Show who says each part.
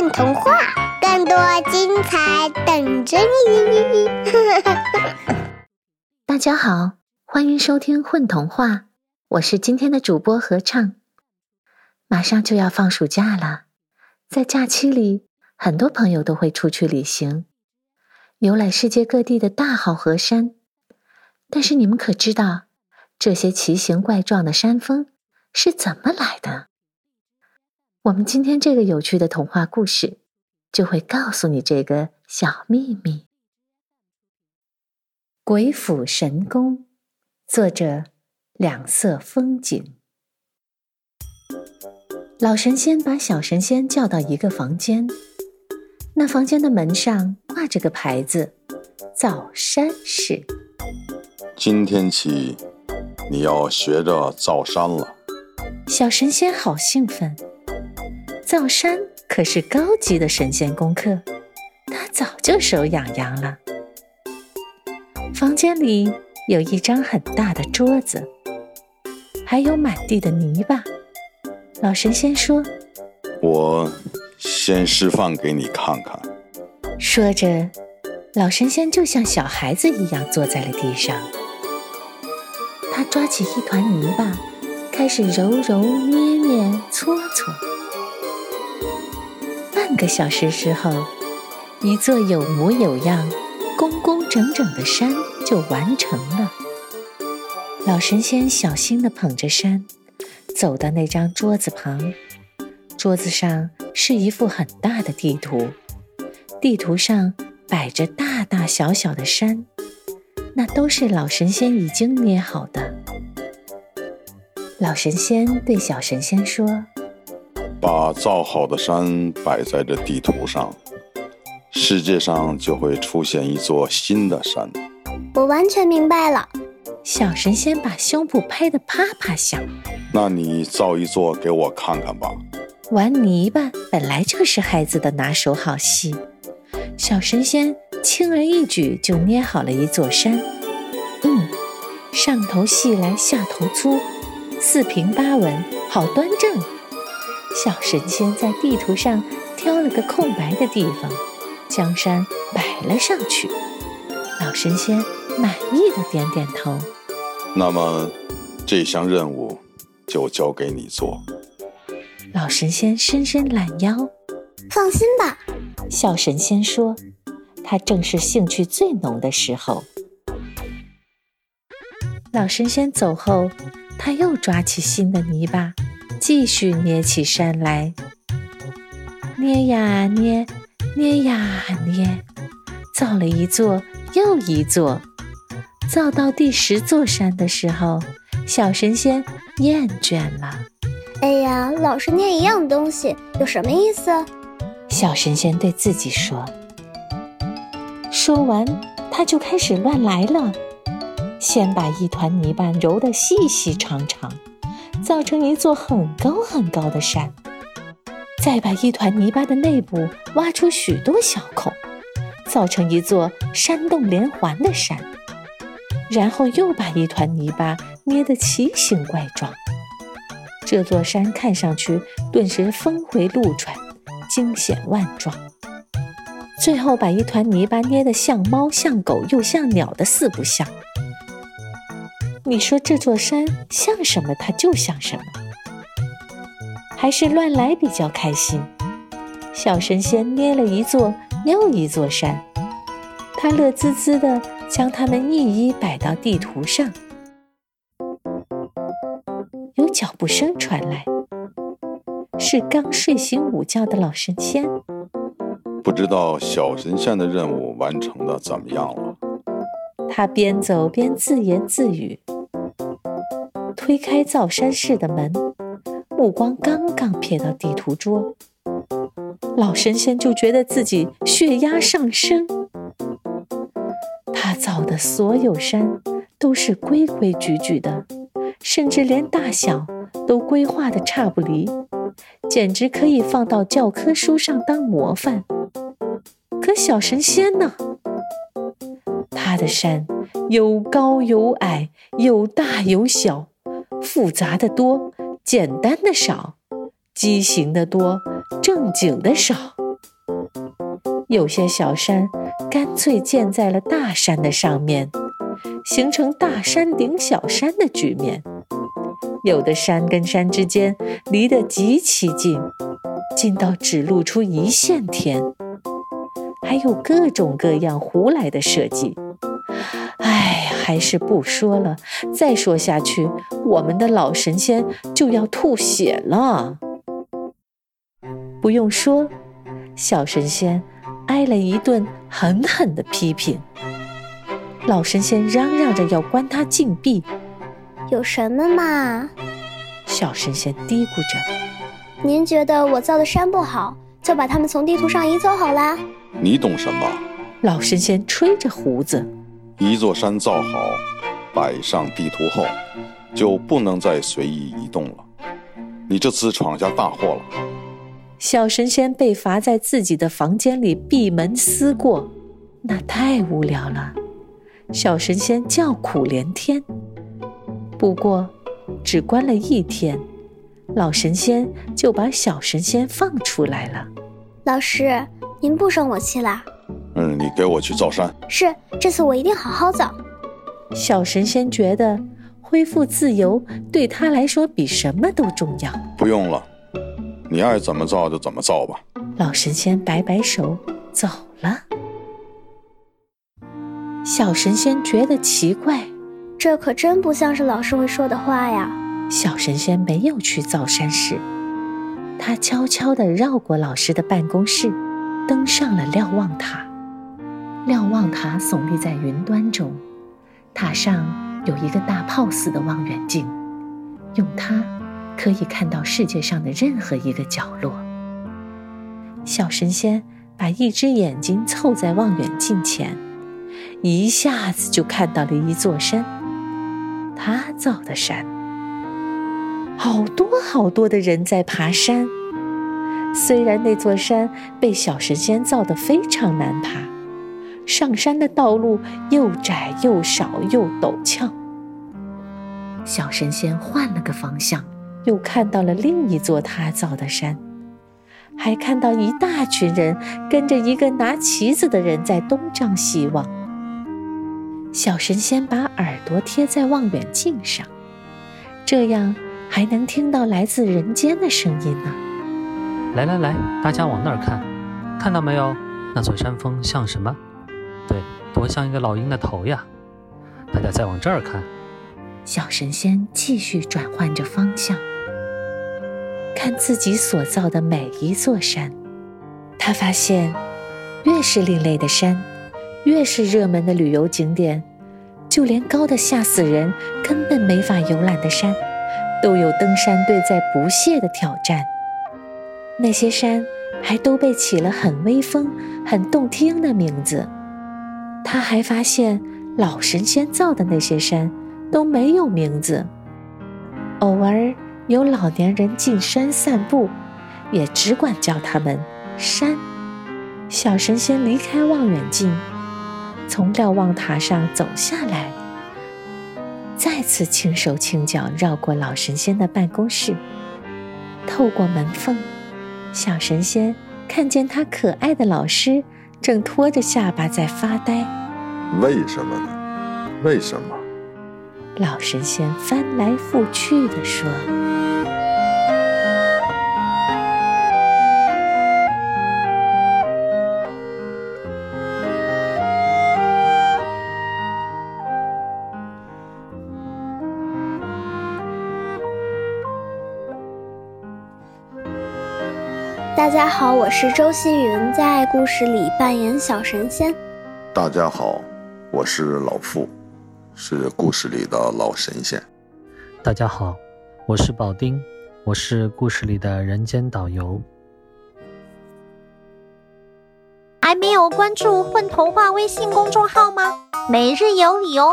Speaker 1: 混童话，更多精彩等着你！
Speaker 2: 大家好，欢迎收听《混童话》，我是今天的主播合唱。马上就要放暑假了，在假期里，很多朋友都会出去旅行，游览世界各地的大好河山。但是你们可知道，这些奇形怪状的山峰是怎么来的？我们今天这个有趣的童话故事，就会告诉你这个小秘密。鬼斧神工，作者两色风景。老神仙把小神仙叫到一个房间，那房间的门上挂着个牌子：“造山室。”
Speaker 3: 今天起，你要学着造山了。
Speaker 2: 小神仙好兴奋。造山可是高级的神仙功课，他早就手痒痒了。房间里有一张很大的桌子，还有满地的泥巴。老神仙说：“
Speaker 3: 我先示范给你看看。”
Speaker 2: 说着，老神仙就像小孩子一样坐在了地上。他抓起一团泥巴，开始揉揉捏捏搓搓。半个小时之后，一座有模有样、工工整整的山就完成了。老神仙小心地捧着山，走到那张桌子旁。桌子上是一幅很大的地图，地图上摆着大大小小的山，那都是老神仙已经捏好的。老神仙对小神仙说。
Speaker 3: 把造好的山摆在这地图上，世界上就会出现一座新的山。
Speaker 1: 我完全明白了。
Speaker 2: 小神仙把胸脯拍得啪啪响。
Speaker 3: 那你造一座给我看看吧。
Speaker 2: 玩泥巴本来就是孩子的拿手好戏。小神仙轻而易举就捏好了一座山。嗯，上头细来下头粗，四平八稳，好端正。小神仙在地图上挑了个空白的地方，将山摆了上去。老神仙满意的点点头。
Speaker 3: 那么，这项任务就交给你做。
Speaker 2: 老神仙伸伸懒腰，
Speaker 1: 放心吧。
Speaker 2: 小神仙说：“他正是兴趣最浓的时候。”老神仙走后，他又抓起新的泥巴。继续捏起山来，捏呀捏，捏呀捏，造了一座又一座。造到第十座山的时候，小神仙厌倦了。
Speaker 1: 哎呀，老是捏一样东西，有什么意思？
Speaker 2: 小神仙对自己说。说完，他就开始乱来了。先把一团泥巴揉得细细长长。造成一座很高很高的山，再把一团泥巴的内部挖出许多小孔，造成一座山洞连环的山，然后又把一团泥巴捏得奇形怪状，这座山看上去顿时峰回路转，惊险万状。最后把一团泥巴捏得像猫像狗又像鸟的四不像。你说这座山像什么，它就像什么，还是乱来比较开心。小神仙捏了一座又一座山，他乐滋滋地将它们一一摆到地图上。有脚步声传来，是刚睡醒午觉的老神仙。
Speaker 3: 不知道小神仙的任务完成的怎么样了？
Speaker 2: 他边走边自言自语。推开造山室的门，目光刚刚瞥到地图桌，老神仙就觉得自己血压上升。他造的所有山都是规规矩矩的，甚至连大小都规划的差不离，简直可以放到教科书上当模范。可小神仙呢？他的山有高有矮，有大有小。复杂的多，简单的少；畸形的多，正经的少。有些小山干脆建在了大山的上面，形成大山顶小山的局面。有的山跟山之间离得极其近，近到只露出一线天。还有各种各样胡来的设计。哎，还是不说了，再说下去，我们的老神仙就要吐血了。不用说，小神仙挨了一顿狠狠的批评。老神仙嚷嚷着要关他禁闭。
Speaker 1: 有什么嘛？
Speaker 2: 小神仙嘀咕着：“
Speaker 1: 您觉得我造的山不好，就把它们从地图上移走好啦。”
Speaker 3: 你懂什么？
Speaker 2: 老神仙吹着胡子：“
Speaker 3: 一座山造好，摆上地图后，就不能再随意移动了。你这次闯下大祸了。”
Speaker 2: 小神仙被罚在自己的房间里闭门思过，那太无聊了。小神仙叫苦连天。不过，只关了一天，老神仙就把小神仙放出来了。
Speaker 1: 老师，您不生我气啦？
Speaker 3: 嗯，你给我去造山。
Speaker 1: 是，这次我一定好好造。
Speaker 2: 小神仙觉得恢复自由对他来说比什么都重要。
Speaker 3: 不用了。你爱怎么造就怎么造吧。
Speaker 2: 老神仙摆摆手走了。小神仙觉得奇怪，
Speaker 1: 这可真不像是老师会说的话呀。
Speaker 2: 小神仙没有去造山时，他悄悄地绕过老师的办公室，登上了瞭望塔。瞭望塔耸立在云端中，塔上有一个大炮似的望远镜，用它。可以看到世界上的任何一个角落。小神仙把一只眼睛凑在望远镜前，一下子就看到了一座山，他造的山。好多好多的人在爬山。虽然那座山被小神仙造的非常难爬，上山的道路又窄又少又陡峭。小神仙换了个方向。又看到了另一座他造的山，还看到一大群人跟着一个拿旗子的人在东张西望。小神仙把耳朵贴在望远镜上，这样还能听到来自人间的声音呢。
Speaker 4: 来来来，大家往那儿看，看到没有？那座山峰像什么？对，多像一个老鹰的头呀！大家再往这儿看。
Speaker 2: 小神仙继续转换着方向。看自己所造的每一座山，他发现，越是另类的山，越是热门的旅游景点，就连高的吓死人、根本没法游览的山，都有登山队在不懈的挑战。那些山还都被起了很威风、很动听的名字。他还发现，老神仙造的那些山都没有名字，偶尔。有老年人进山散步，也只管叫他们山。小神仙离开望远镜，从瞭望塔上走下来，再次轻手轻脚绕过老神仙的办公室。透过门缝，小神仙看见他可爱的老师正托着下巴在发呆。
Speaker 3: 为什么呢？为什么？
Speaker 2: 老神仙翻来覆去地说。
Speaker 1: 大家好，我是周希云，在故事里扮演小神仙。
Speaker 3: 大家好，我是老傅，是故事里的老神仙。
Speaker 4: 大家好，我是宝丁，我是故事里的人间导游。
Speaker 5: 还没有关注“混童话”微信公众号吗？每日有礼哦。